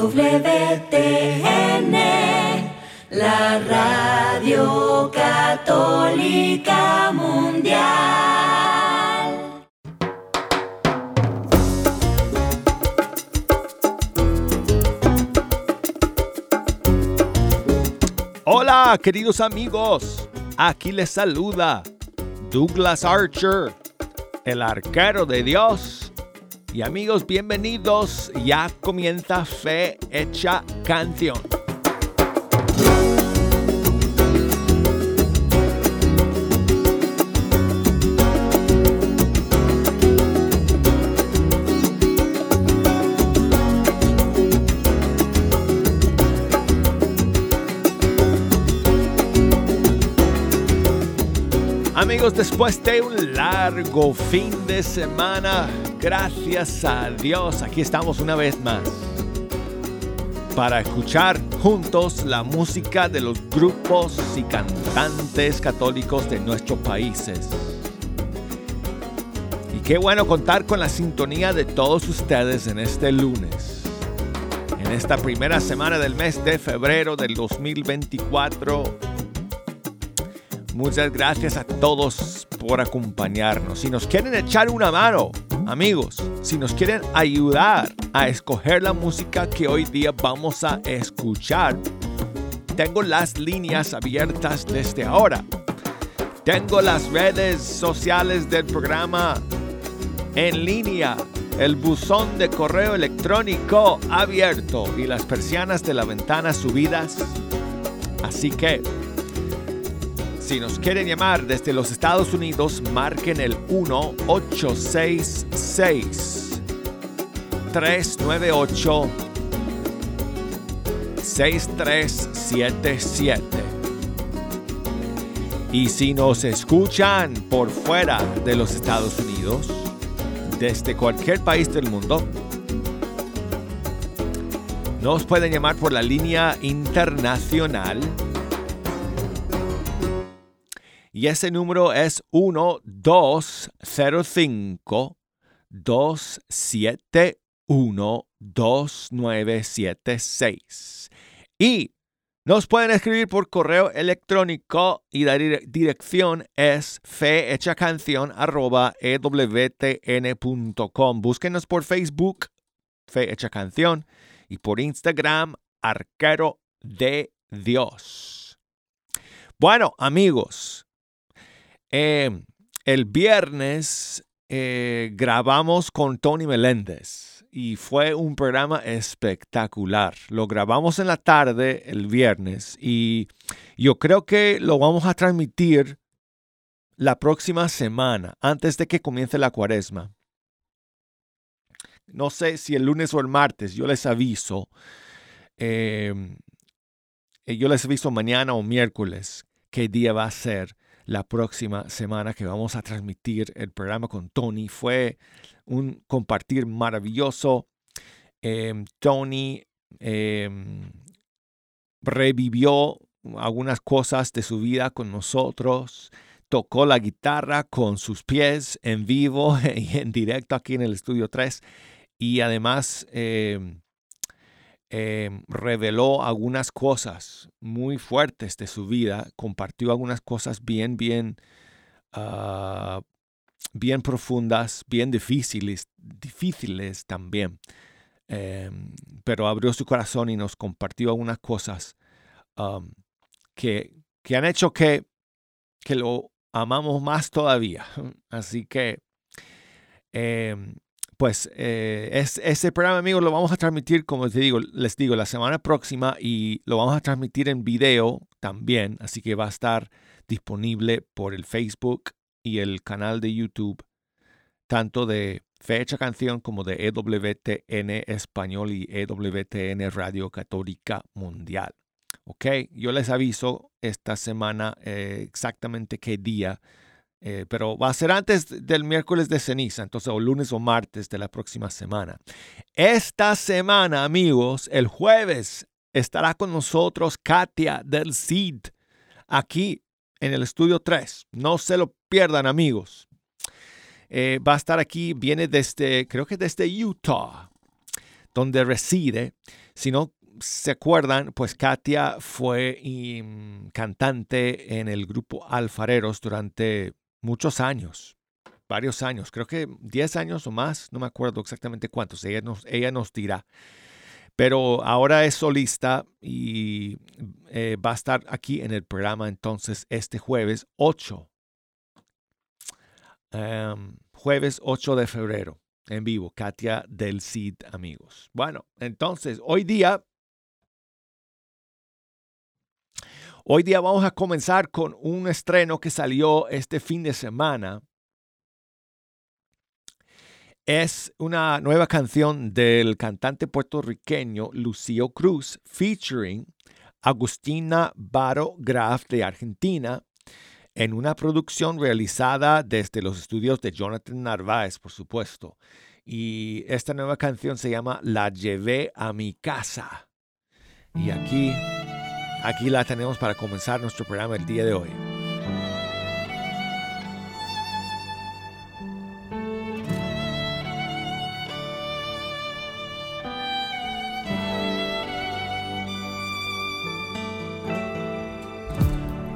EWTN, la radio católica mundial. Hola, queridos amigos. Aquí les saluda Douglas Archer, el arquero de Dios. Y amigos, bienvenidos. Ya comienza Fe Hecha Canción. Después de un largo fin de semana, gracias a Dios, aquí estamos una vez más para escuchar juntos la música de los grupos y cantantes católicos de nuestros países. Y qué bueno contar con la sintonía de todos ustedes en este lunes, en esta primera semana del mes de febrero del 2024 Muchas gracias a todos por acompañarnos. Si nos quieren echar una mano, amigos, si nos quieren ayudar a escoger la música que hoy día vamos a escuchar, tengo las líneas abiertas desde ahora. Tengo las redes sociales del programa en línea, el buzón de correo electrónico abierto y las persianas de la ventana subidas. Así que si nos quieren llamar desde los Estados Unidos, marquen el 1-866 398 6377. Y si nos escuchan por fuera de los Estados Unidos, desde cualquier país del mundo, nos pueden llamar por la línea internacional y ese número es 1205 271 2976. Y nos pueden escribir por correo electrónico y la dirección es fehechacanción.ewtn.com. Búsquenos por Facebook, Fe Canción, y por Instagram, Arquero de Dios. Bueno, amigos, Em, el viernes eh, grabamos con Tony Meléndez y fue un programa espectacular. Lo grabamos en la tarde el viernes y yo creo que lo vamos a transmitir la próxima semana, antes de que comience la cuaresma. No sé si el lunes o el martes, yo les aviso. Em, yo les aviso mañana o miércoles qué día va a ser la próxima semana que vamos a transmitir el programa con Tony. Fue un compartir maravilloso. Em, Tony em, revivió algunas cosas de su vida con nosotros. Tocó la guitarra con sus pies en vivo y en directo aquí en el estudio 3. Y además em, Em, reveló algunas cosas muy fuertes de su vida, compartió algunas cosas bien, bien, ah, bien profundas, bien difíciles, difíciles también. Em, pero abrió su corazón y nos compartió algunas cosas que, que, han hecho que, que lo amamos más todavía. Así que em, pues eh, es, ese programa, amigos, lo vamos a transmitir, como les digo, les digo, la semana próxima y lo vamos a transmitir en video también, así que va a estar disponible por el Facebook y el canal de YouTube, tanto de Fecha Canción como de EWTN Español y EWTN Radio Católica Mundial. Ok, yo les aviso esta semana eh, exactamente qué día eh, pero va a ser antes del miércoles de ceniza, entonces o lunes o martes de la próxima semana. Esta semana, amigos, el jueves estará con nosotros Katia del CID aquí en el estudio 3. No se lo pierdan, amigos. Eh, va a estar aquí, viene desde, creo que desde Utah, donde reside. Si no se acuerdan, pues Katia fue mm, cantante en el grupo Alfareros durante muchos años, varios años, creo que 10 años o más, no me acuerdo exactamente cuántos, ella nos, ella nos dirá. Pero ahora es solista y eh, va a estar aquí en el programa entonces este jueves 8. Em, jueves 8 de febrero en vivo, Katia del Cid, amigos. Bueno, entonces hoy día Hoy día vamos a comenzar con un estreno que salió este fin de semana. Es una nueva canción del cantante puertorriqueño Lucio Cruz featuring Agustina Baro Graf de Argentina en una producción realizada desde los estudios de Jonathan Narváez, por supuesto. Y esta nueva canción se llama La llevé a mi casa. Y aquí Aquí la tenemos para comenzar nuestro programa el día de hoy.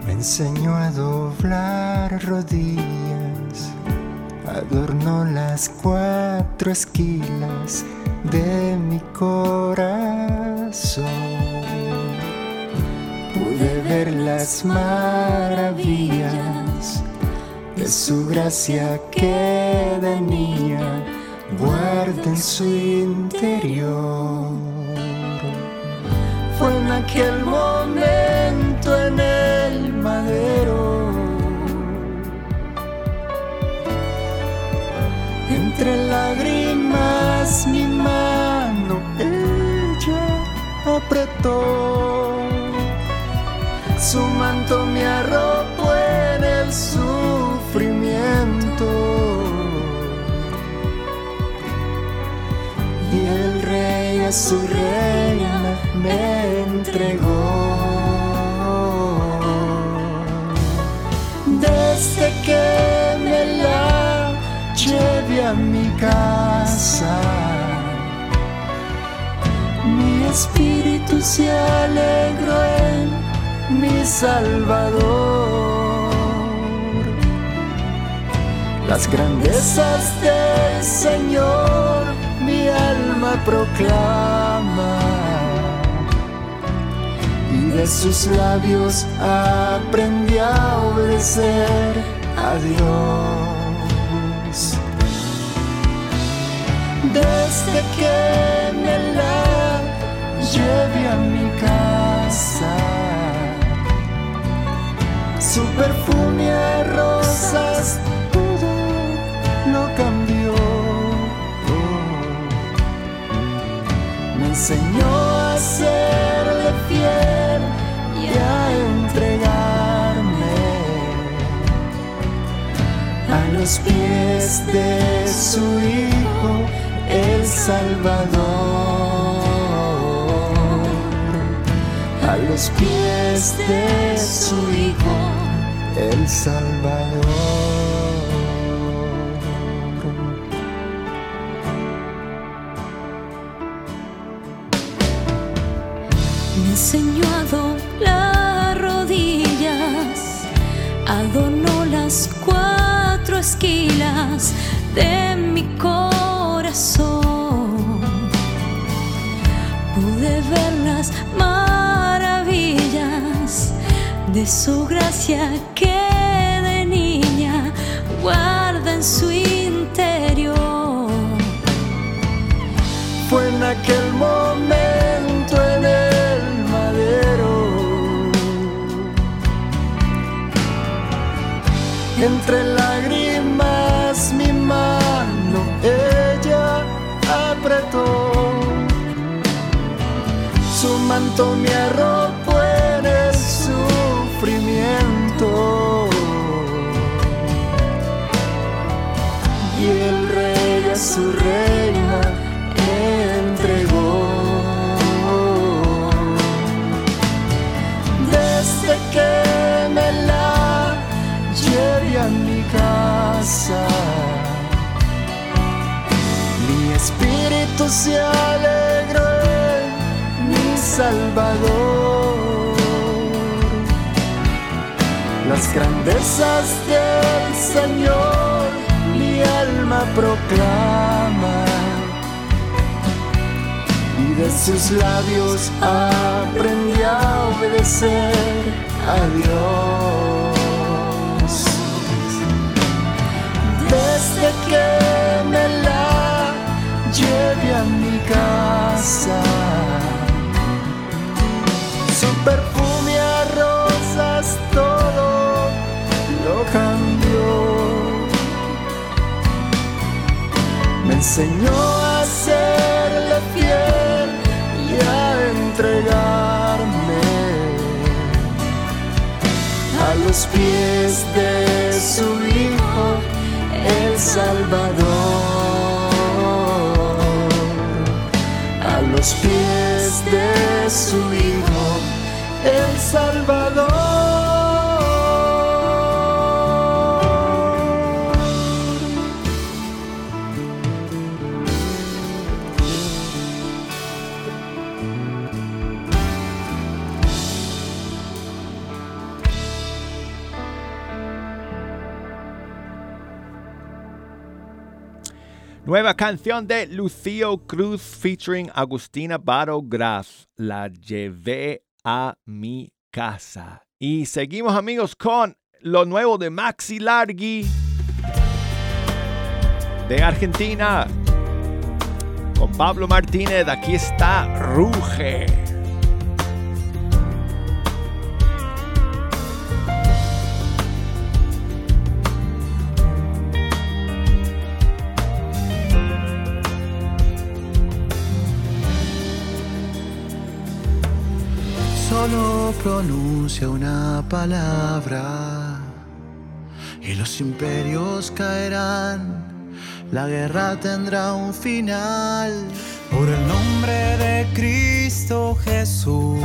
Me enseñó a doblar rodillas, adornó las cuatro esquilas de mi corazón pude ver las maravillas de su gracia que de niña guarda en su interior. Fue en aquel momento en el madero, entre lágrimas mi mano ella apretó su manto me arropó en el sufrimiento. Y el rey a su reina me entregó. Desde que me la llevé a mi casa, mi espíritu se alegró en mi Salvador. Las grandezas del Señor mi alma proclama y de sus labios aprendí a obedecer a Dios. Desde que me la llevé a mi casa su perfume a rosas, todo lo cambió. Me enseñó a serle fiel y a entregarme a los pies de su Hijo, el Salvador a los pies de su Hijo, el Salvador. Me enseñó a doblar rodillas, adornó las cuatro esquilas de mi corazón. Pude ver las de su gracia que de niña guarda en su interior. Fue en aquel momento en el madero, entre lágrimas mi mano ella apretó, su manto me arropó reina entregó. Desde que me la llevé a mi casa, mi espíritu se alegró en Salvador. Las grandezas del Señor mi alma proclama de sus labios aprendí a obedecer a Dios. Desde que me la lleve a mi casa, su perfume a rosas todo lo cambió. Me enseñó a serle fiel los pies de su Hijo, el Salvador. A los pies de su Hijo, el Salvador. Nueva canción de Lucio Cruz featuring Agustina Baro Graf. La llevé a mi casa. Y seguimos amigos con lo nuevo de Maxi Largi de Argentina. Con Pablo Martínez, aquí está Ruge. Solo pronuncia una palabra y los imperios caerán. La guerra tendrá un final. Por el nombre de Cristo Jesús,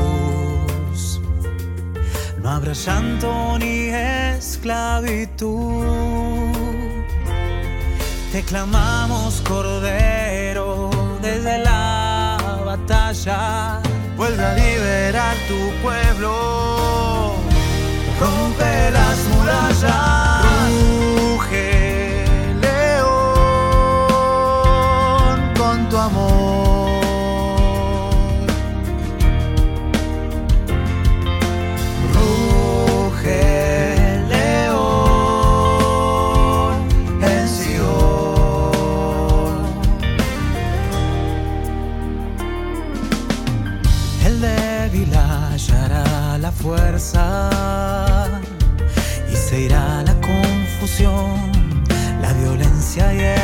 no habrá llanto ni esclavitud. Te clamamos, Cordero, desde la batalla. Vuelve a liberar tu pueblo. Rompe las murallas. Violencia y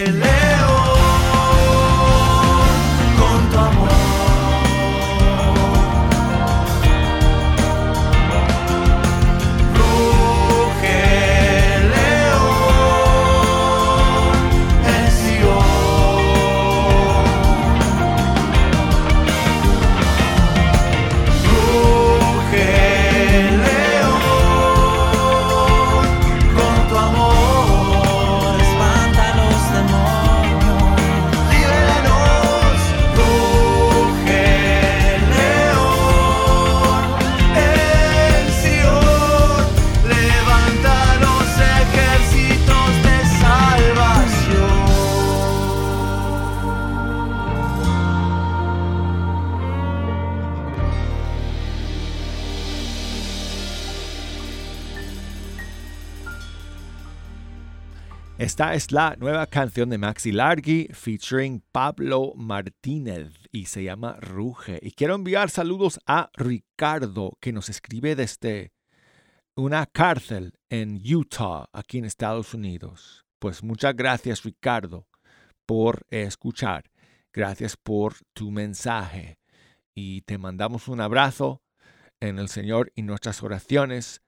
baile. Esta es la nueva canción de Maxi Largi featuring Pablo Martínez y se llama Ruge. Y quiero enviar saludos a Ricardo que nos escribe desde una cárcel en Utah, aquí en Estados Unidos. Pues muchas gracias Ricardo por escuchar. Gracias por tu mensaje. Y te mandamos un abrazo en el Señor y nuestras oraciones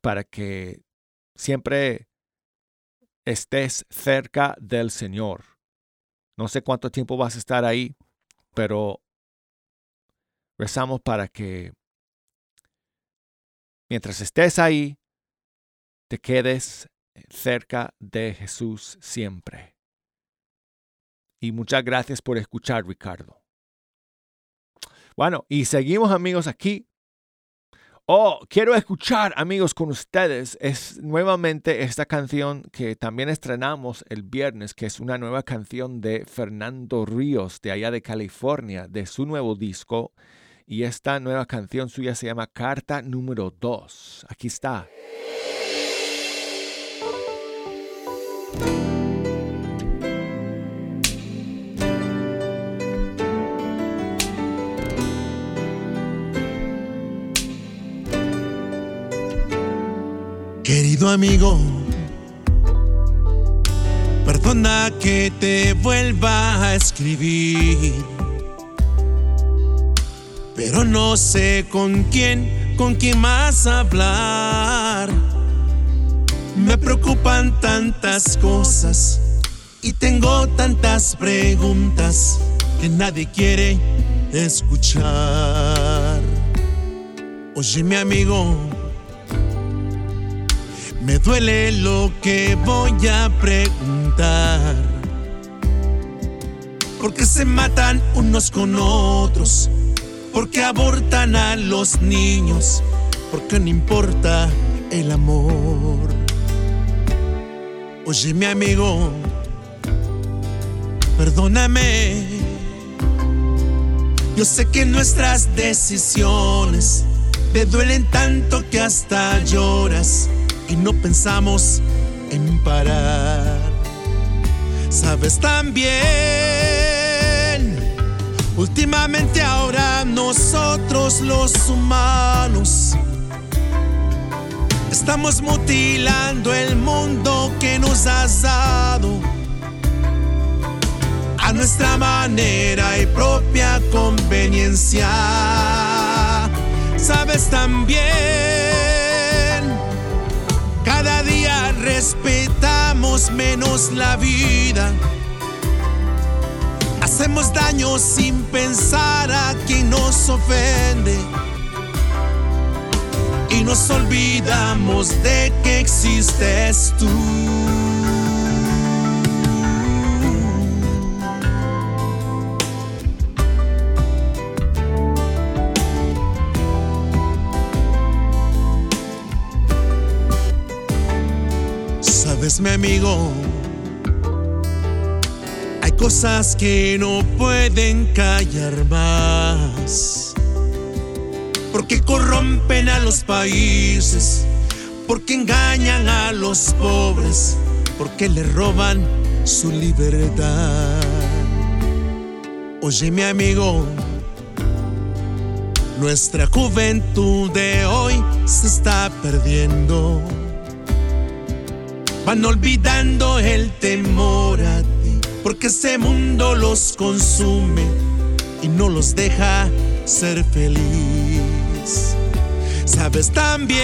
para que siempre estés cerca del Señor. No sé cuánto tiempo vas a estar ahí, pero rezamos para que mientras estés ahí, te quedes cerca de Jesús siempre. Y muchas gracias por escuchar, Ricardo. Bueno, y seguimos amigos aquí Oh, quiero escuchar, amigos, con ustedes. Es nuevamente esta canción que también estrenamos el viernes, que es una nueva canción de Fernando Ríos, de allá de California, de su nuevo disco. Y esta nueva canción suya se llama Carta número 2. Aquí está. Querido amigo, perdona que te vuelva a escribir, pero no sé con quién, con quién más hablar. Me preocupan tantas cosas y tengo tantas preguntas que nadie quiere escuchar. Oye, mi amigo me duele lo que voy a preguntar. Porque se matan unos con otros. Porque abortan a los niños. Porque no importa el amor. Oye mi amigo, perdóname. Yo sé que nuestras decisiones te duelen tanto que hasta lloras y no pensamos en parar. Sabes también, últimamente ahora nosotros los humanos estamos mutilando el mundo que nos has dado a nuestra manera y propia conveniencia. Sabes también respetamos menos la vida. Hacemos daño sin pensar a quien nos ofende. Y nos olvidamos de que existes tú. Mi amigo. Hay cosas que no pueden callar más. Porque corrompen a los países. Porque engañan a los pobres. Porque le roban su libertad. Oye mi amigo. Nuestra juventud de hoy se está perdiendo van olvidando el temor a ti, porque ese mundo los consume y no los deja ser feliz. Sabes también,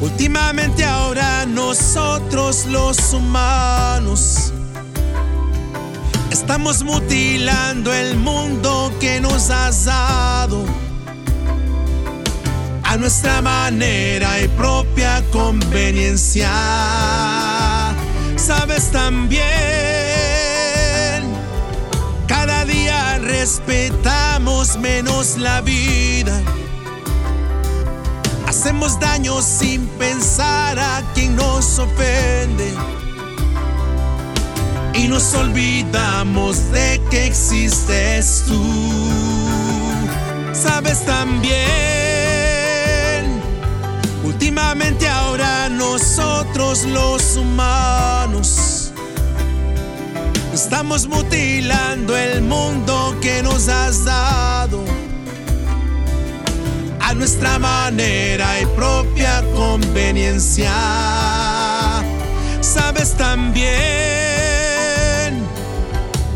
últimamente ahora nosotros los humanos estamos mutilando el mundo que nos has dado nuestra manera y propia conveniencia. Sabes también, cada día respetamos menos la vida. Hacemos daño sin pensar a quien nos ofende. Y nos olvidamos de que existes tú. Sabes también Últimamente ahora nosotros los humanos. Estamos mutilando el mundo que nos has dado a nuestra manera y propia conveniencia. Sabes también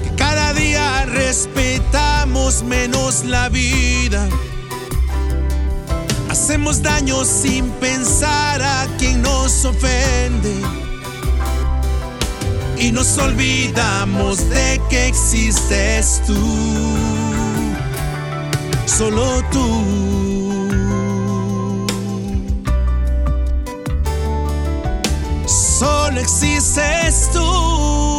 que cada día respetamos menos la vida Hacemos daño sin pensar a quien nos ofende. Y nos olvidamos de que existes tú. Solo tú. Solo existes tú.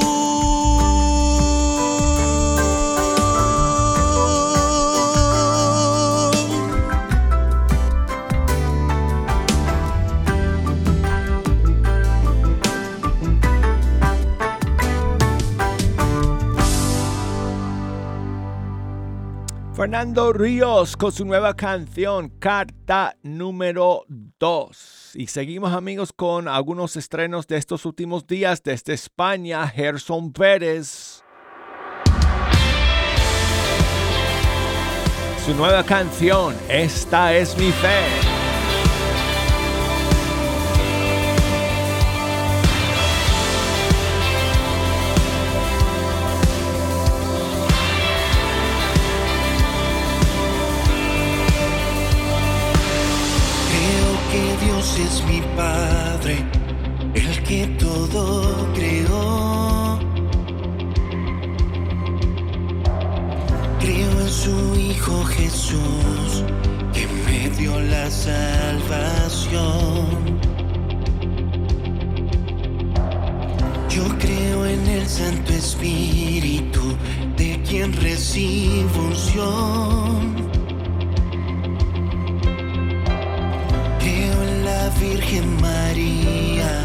Fernando Ríos con su nueva canción, Carta número 2. Y seguimos amigos con algunos estrenos de estos últimos días desde España, Gerson Pérez. Su nueva canción, Esta es mi fe. Es mi Padre, el que todo creó. Creo en su Hijo Jesús, que me dio la salvación. Yo creo en el Santo Espíritu, de quien recibo unción Virgen María,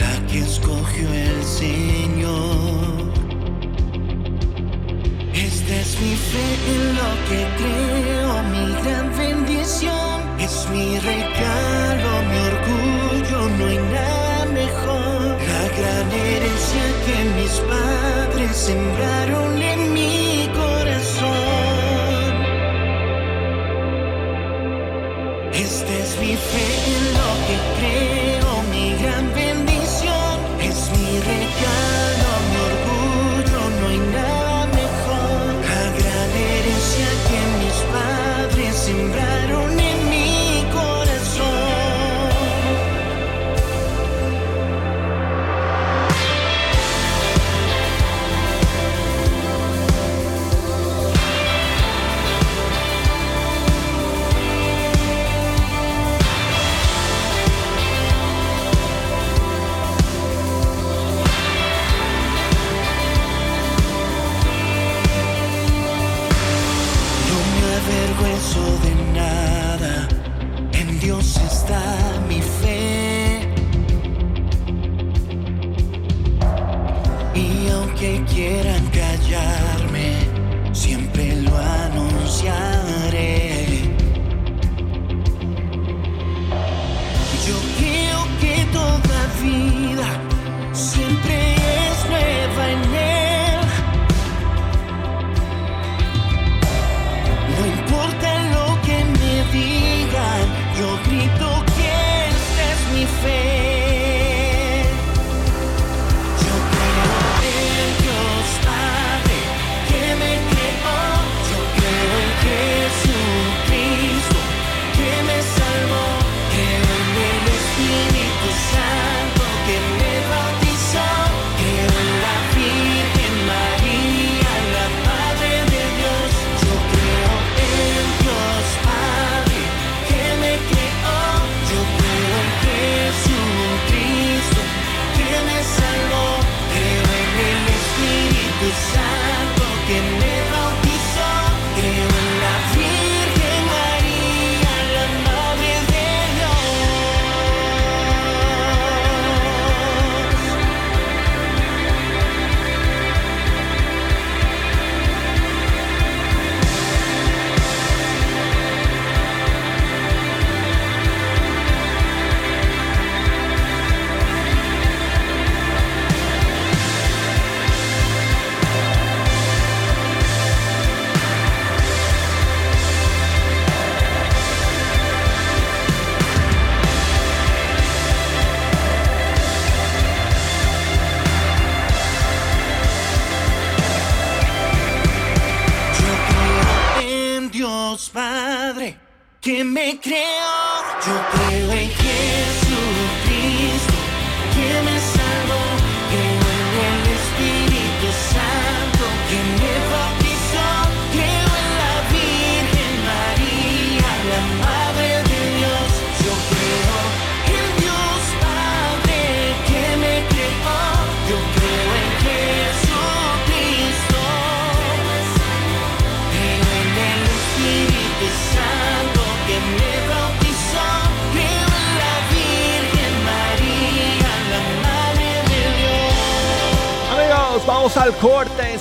la que escogió el Señor. Esta es mi fe en lo que creo, mi gran bendición. Es mi regalo, mi orgullo, no hay nada mejor. La gran herencia que mis padres sembraron en mi Esta es mi fe creo mi gran bendición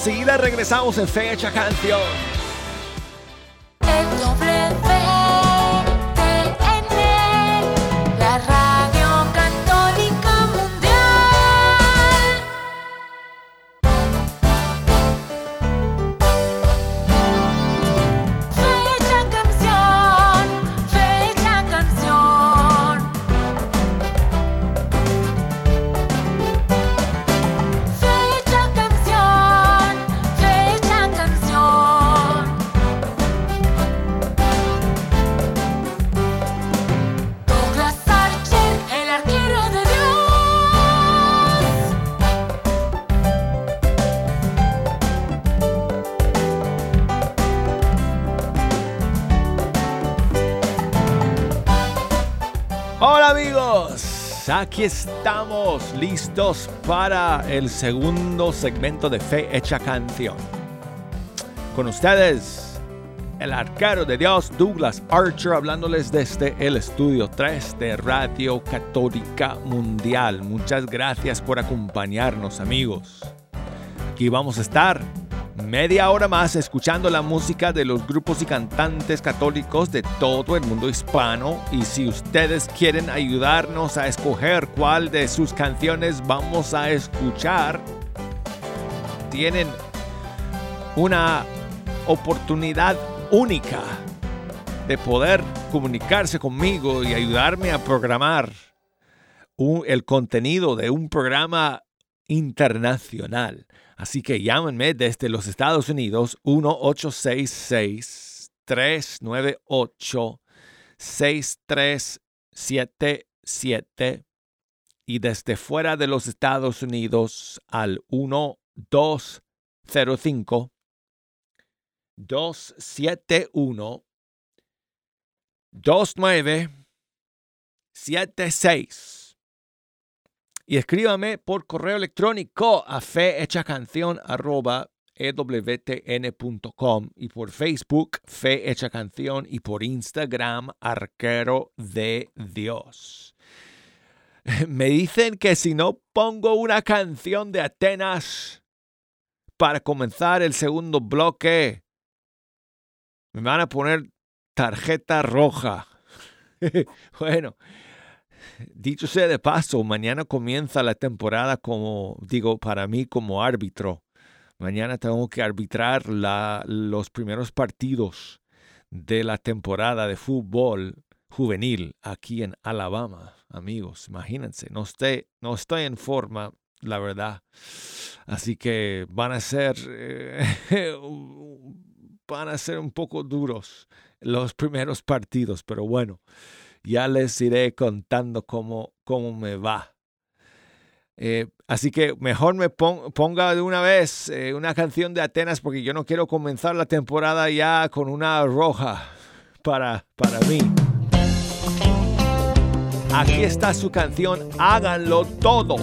Enseguida regresamos en Fecha Canción. Aquí estamos listos para el segundo segmento de Fe Hecha Canción. Con ustedes, el arquero de Dios, Douglas Archer, hablándoles desde el estudio 3 de Radio Católica Mundial. Muchas gracias por acompañarnos amigos. Aquí vamos a estar media hora más escuchando la música de los grupos y cantantes católicos de todo el mundo hispano y si ustedes quieren ayudarnos a escoger cuál de sus canciones vamos a escuchar, tienen una oportunidad única de poder comunicarse conmigo y ayudarme a programar el contenido de un programa internacional. Así que llámenme desde los Estados Unidos 1-866-398-6377 y desde fuera de los Estados Unidos al 1205 271 2976 y escríbame por correo electrónico a fehechacanción@ewtn.com y por Facebook Fe Hecha Canción y por Instagram Arquero de Dios. Me dicen que si no pongo una canción de Atenas para comenzar el segundo bloque, me van a poner tarjeta roja. bueno, dicho sea de paso, mañana comienza la temporada como, digo, para mí como árbitro. Mañana tengo que arbitrar los primeros partidos de la temporada de fútbol juvenil aquí en Alabama, amigos. Imagínense, no estoy, no estoy en forma, la verdad. Así que van a ser, eh, van a ser un poco duros los primeros partidos, pero bueno, ya les iré contando cómo, cómo me va. Eh, así que mejor me pon- ponga de una vez eh, una canción de Atenas porque yo no quiero comenzar la temporada ya con una roja para, para mí. Aquí está su canción, háganlo todo.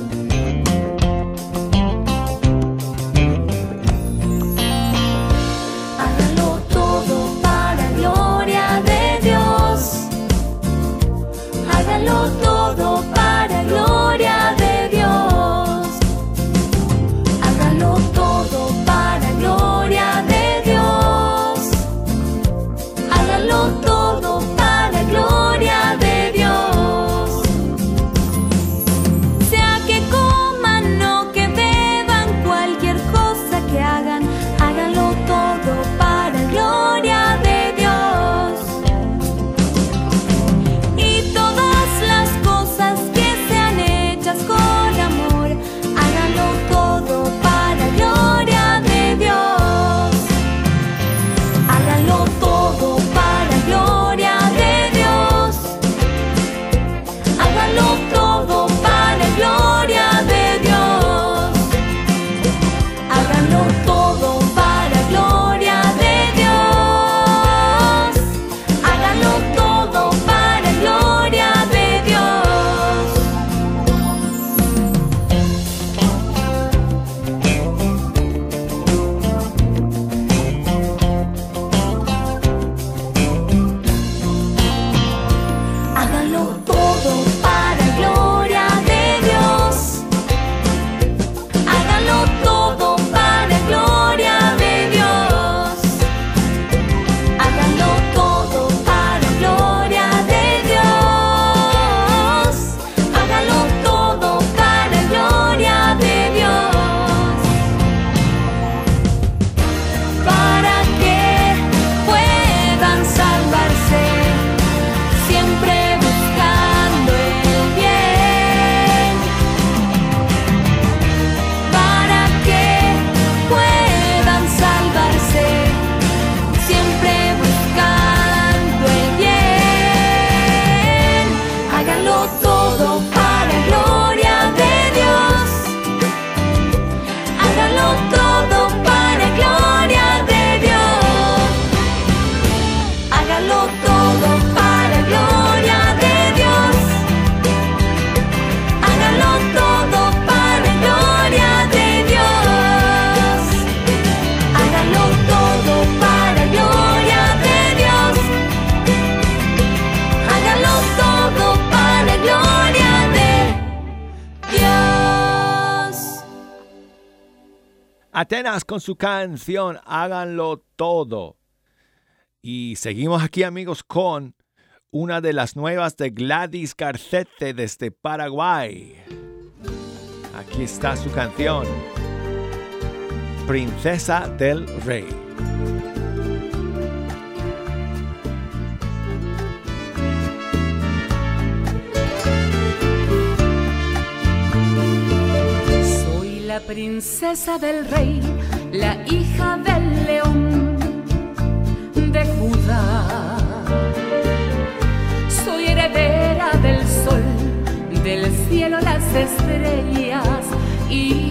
Atenas con su canción Háganlo todo. Y seguimos aquí amigos con una de las nuevas de Gladys Garcete desde Paraguay. Aquí está su canción, Princesa del Rey. La princesa del rey, la hija del león de Judá. Soy heredera del sol, del cielo las estrellas y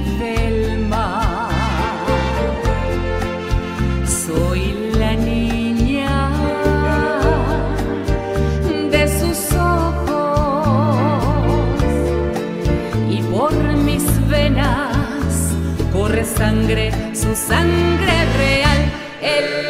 sangre, su sangre real. Él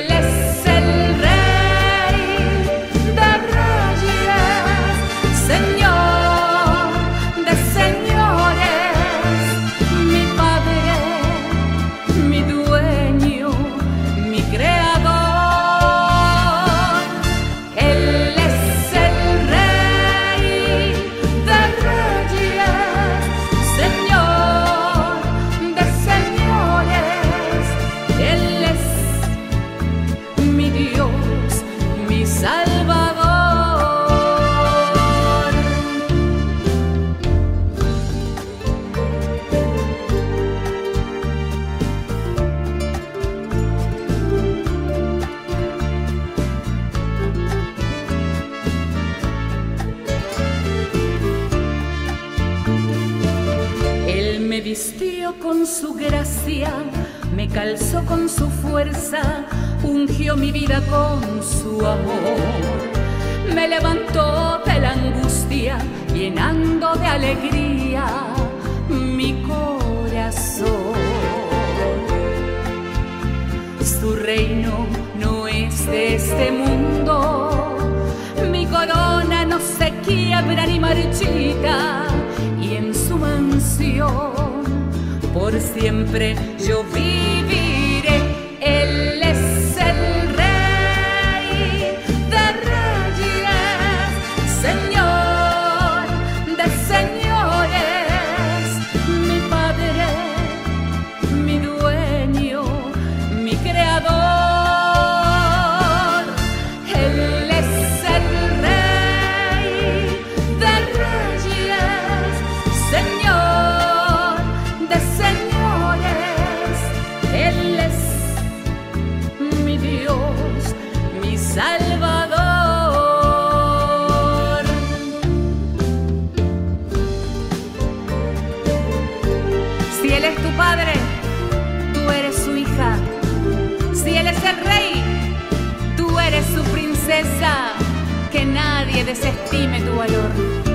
siempre yo viviré. Desestime tu valor.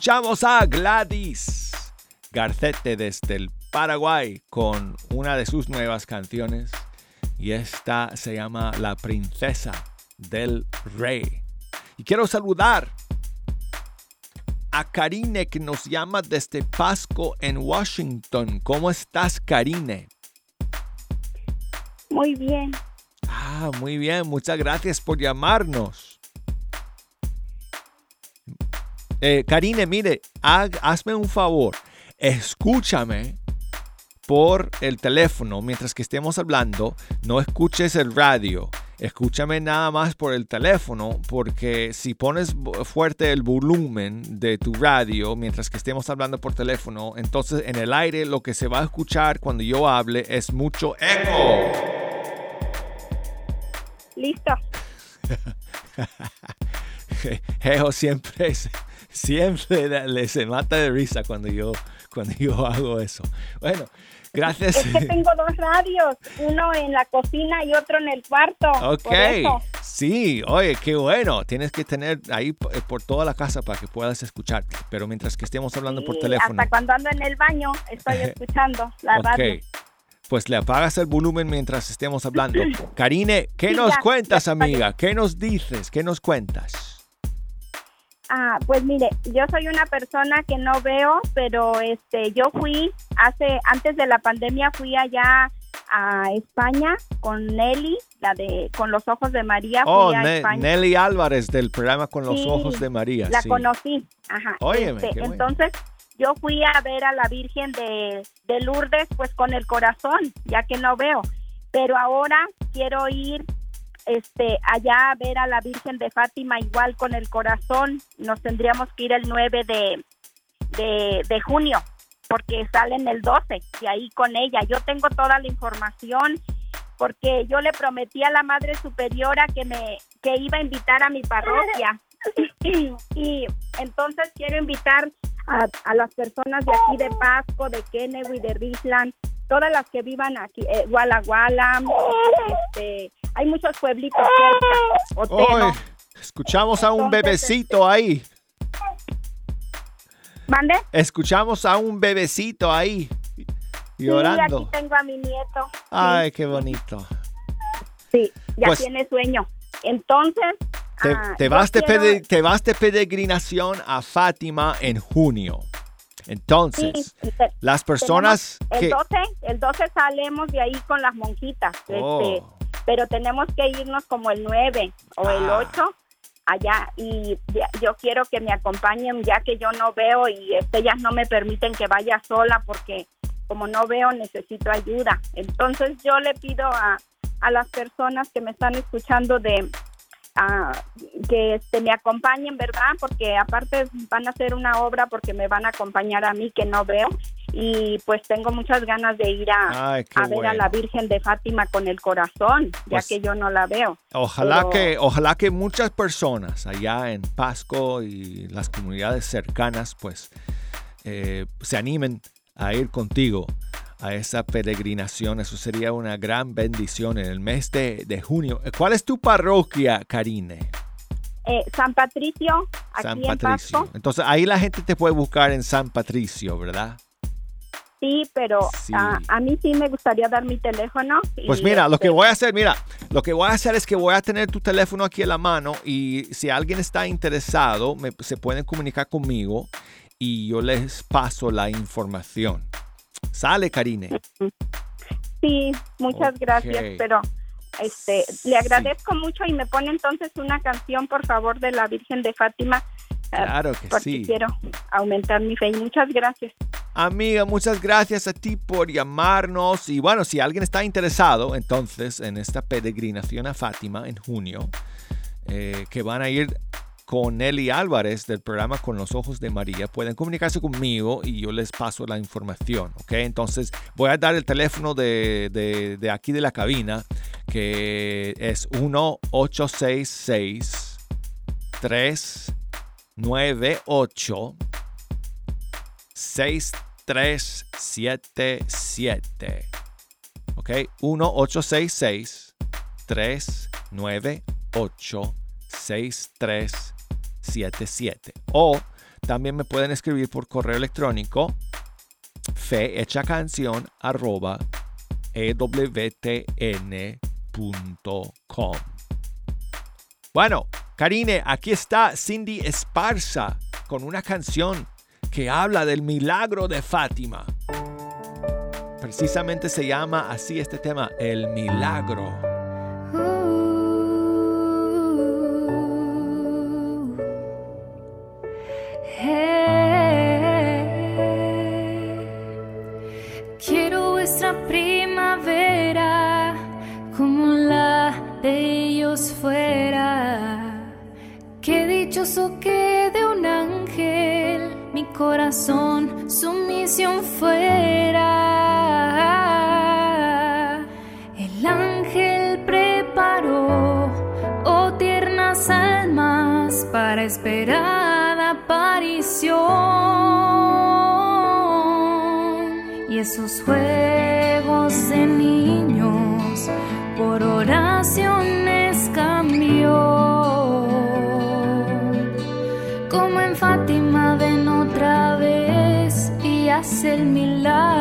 Escuchamos a Gladys Garcete desde el Paraguay con una de sus nuevas canciones y esta se llama La Princesa del Rey. Y quiero saludar a Karine que nos llama desde Pasco en Washington. ¿Cómo estás, Karine? Muy bien. Ah, muy bien, muchas gracias por llamarnos. Eh, Karine, mire, hag- hazme un favor, escúchame por el teléfono mientras que estemos hablando, no escuches el radio. Escúchame nada más por el teléfono porque si pones fuerte el volumen de tu radio mientras que estemos hablando por teléfono, entonces en el aire lo que se va a escuchar cuando yo hable es mucho eco. Listo. Ejo siempre, siempre le, se mata de risa cuando yo, cuando yo hago eso. Bueno, gracias. Es que tengo dos radios, uno en la cocina y otro en el cuarto. Ok, sí, oye, qué bueno. Tienes que tener ahí eh, por toda la casa para que puedas escuchar. Pero mientras que estemos hablando por teléfono. Hasta cuando ando en el baño estoy escuchando la radio pues le apagas el volumen mientras estemos hablando. Karine, ¿qué nos cuentas, amiga? ¿Qué nos dices? ¿Qué nos cuentas? Ah, pues mire, yo soy una persona que no veo, pero este, yo fui hace antes de la pandemia fui allá a España con Nelly, la de con los ojos de María. Oh, Nelly Álvarez del programa con los ojos de María. La conocí, ajá. Este, entonces yo fui a ver a la Virgen de, de Lourdes pues con el corazón, ya que no veo, pero ahora quiero ir este allá a ver a la Virgen de Fátima igual con el corazón. Nos tendríamos que ir el 9 de, de, de junio porque salen el 12 y ahí con ella. Yo tengo toda la información porque yo le prometí a la Madre Superiora que me que iba a invitar a mi parroquia. y entonces quiero invitar a, las personas de aquí de Pasco, de Kennewy, de Richland, todas las que vivan aquí, eh, Walla Walla, este, hay muchos pueblitos cerca. escuchamos a un bebecito ahí. ¿Mande? Escuchamos a un bebecito ahí llorando. Sí, aquí tengo a mi nieto. Ay, qué bonito. Sí, ya pues tiene sueño. Entonces, Ah, te, vas de te vas de peregrinación a Fátima en junio. Entonces, las personas el que... 12, el 12 salemos de ahí con las monjitas, este, oh. pero tenemos que irnos como el 9 o el 8 ah. allá y yo quiero que me acompañen ya que yo no veo y este, ellas no me permiten que vaya sola porque como no veo necesito ayuda. Entonces yo le pido a, a las personas que me están escuchando de que este, me acompañen, ¿verdad? Porque aparte van a hacer una obra porque me van a acompañar a mí que no veo y pues tengo muchas ganas de ir a, a ver a la Virgen de Fátima con el corazón, ya pues que yo no la veo. Ojalá que ojalá que muchas personas allá en Pasco y las comunidades cercanas pues eh, se animen a ir contigo a esa peregrinación. Eso sería una gran bendición en el mes de, junio. ¿Cuál es tu parroquia, Karine? Eh, San Patricio, aquí San Patricio. Entonces ahí la gente te puede buscar en San Patricio, ¿verdad? Sí, pero A, mí sí me gustaría dar mi teléfono. Pues mira, lo que este voy a hacer, mira, lo que voy a hacer es que voy a tener tu teléfono aquí en la mano y si alguien está interesado, se pueden comunicar conmigo y yo les paso la información. Sale, Karine. Sí, muchas gracias, pero este, le agradezco mucho y me pone entonces una canción, por favor, de la Virgen de Fátima. Eh, claro que porque sí. Quiero aumentar mi fe y muchas gracias. Amiga, muchas gracias a ti por llamarnos. Y bueno, si alguien está interesado entonces en esta peregrinación a Fátima en junio, eh, que van a ir con Nelly Álvarez del programa Con los Ojos de María. Pueden comunicarse conmigo y yo les paso la información, ¿ok? Entonces voy a dar el teléfono de, de, aquí de la cabina, que es 1866 398 6377. ¿Ok? 1866 398 6377 77. O también me pueden escribir por correo electrónico fehechacanción arroba ewtn.com. Bueno, Karine, aquí está Cindy Esparza con una canción que habla del milagro de Fátima. Precisamente se llama así este tema, el milagro. Corazón su misión fuera. El ángel preparó, oh tiernas almas, para esperar aparición. Y esos juegos de niños y hace el milagro.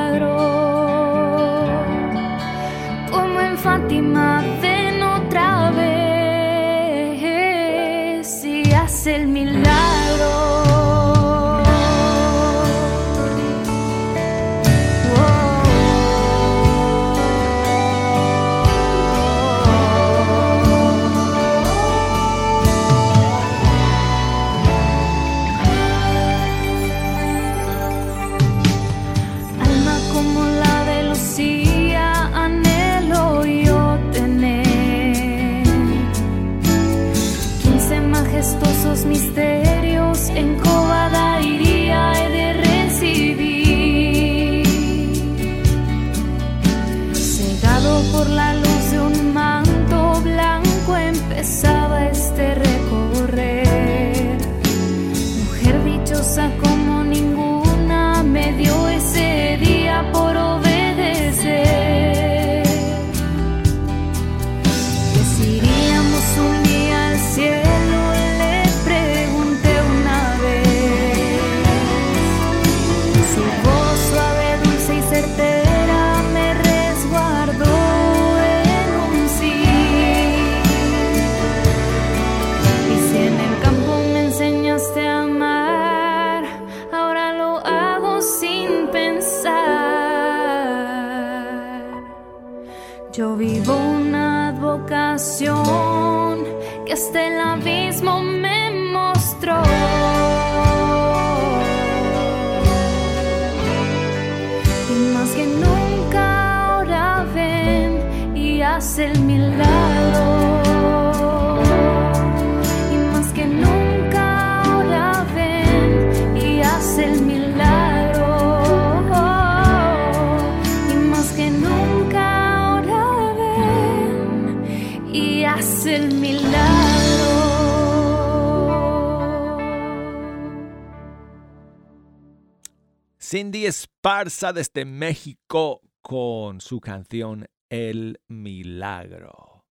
Cindy Esparza desde México con su canción El Milagro.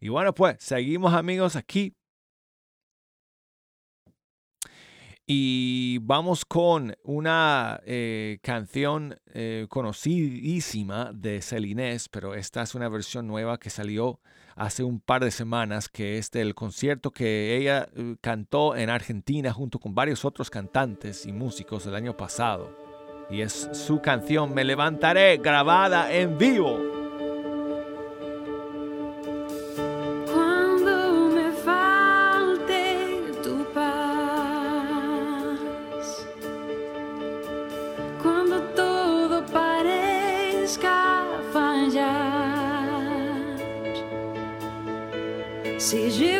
Y bueno, pues seguimos amigos aquí. Y vamos con una eh, canción eh, conocidísima de Celinés, pero esta es una versión nueva que salió hace un par de semanas, que es del concierto que ella eh, cantó en Argentina junto con varios otros cantantes y músicos el año pasado. Y es su canción Me levantaré grabada en vivo. Si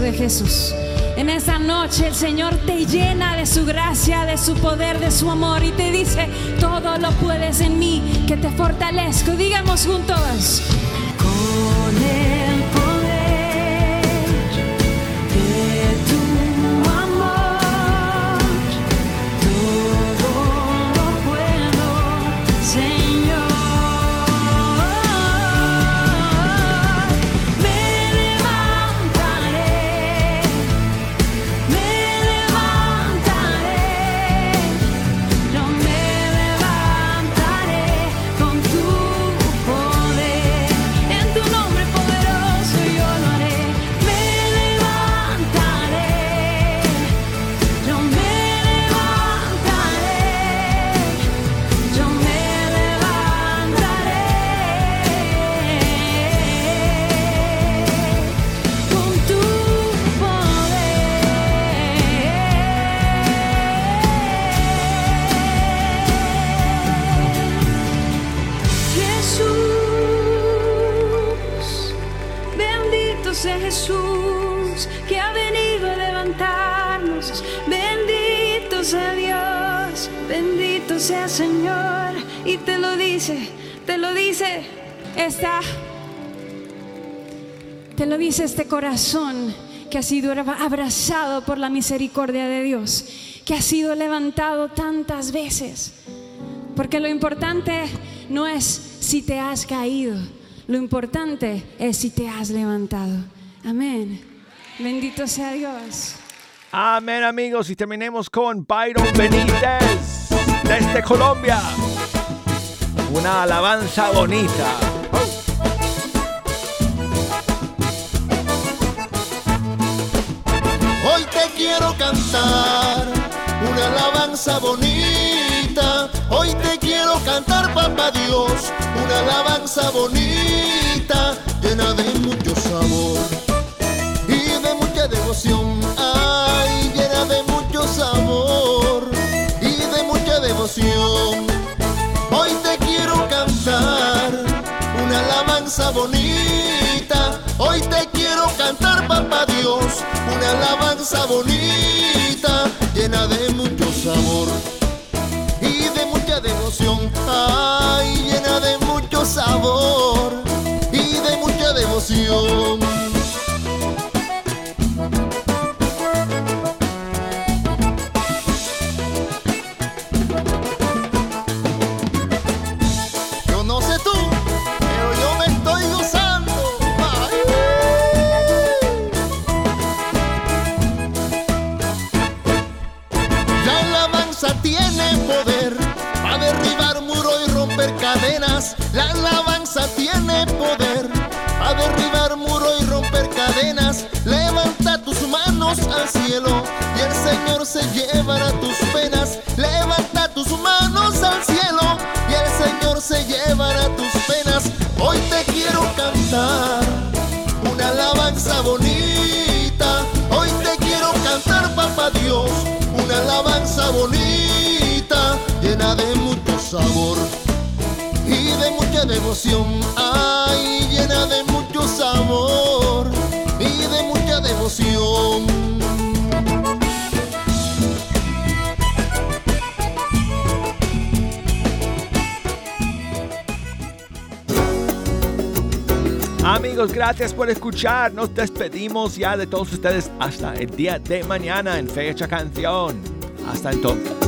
de Jesús. En esa noche el Señor te llena de su gracia, de su poder, de su amor y te dice, todo lo puedes en mí, que te fortalezco. Digamos juntos, te lo dice este corazón que ha sido abrazado por la misericordia de Dios, que ha sido levantado tantas veces. Porque lo importante no es si te has caído, lo importante es si te has levantado. Amén. Bendito sea Dios. Amén amigos y terminemos con Byron Benítez desde Colombia. Una alabanza bonita. Hoy te quiero cantar una alabanza bonita. Hoy te quiero cantar, papá Dios, una alabanza bonita, llena de mucho sabor alabanza bonita. Hoy te quiero cantar, papá Dios, una alabanza bonita, llena de mucho sabor y de mucha devoción. Ay, llena de mucho sabor a una alabanza bonita, llena de mucho sabor y de mucha devoción, ay, llena de mucho sabor. Gracias por escuchar. Nos despedimos ya de todos ustedes hasta el día de mañana en Fecha Canción. Hasta entonces.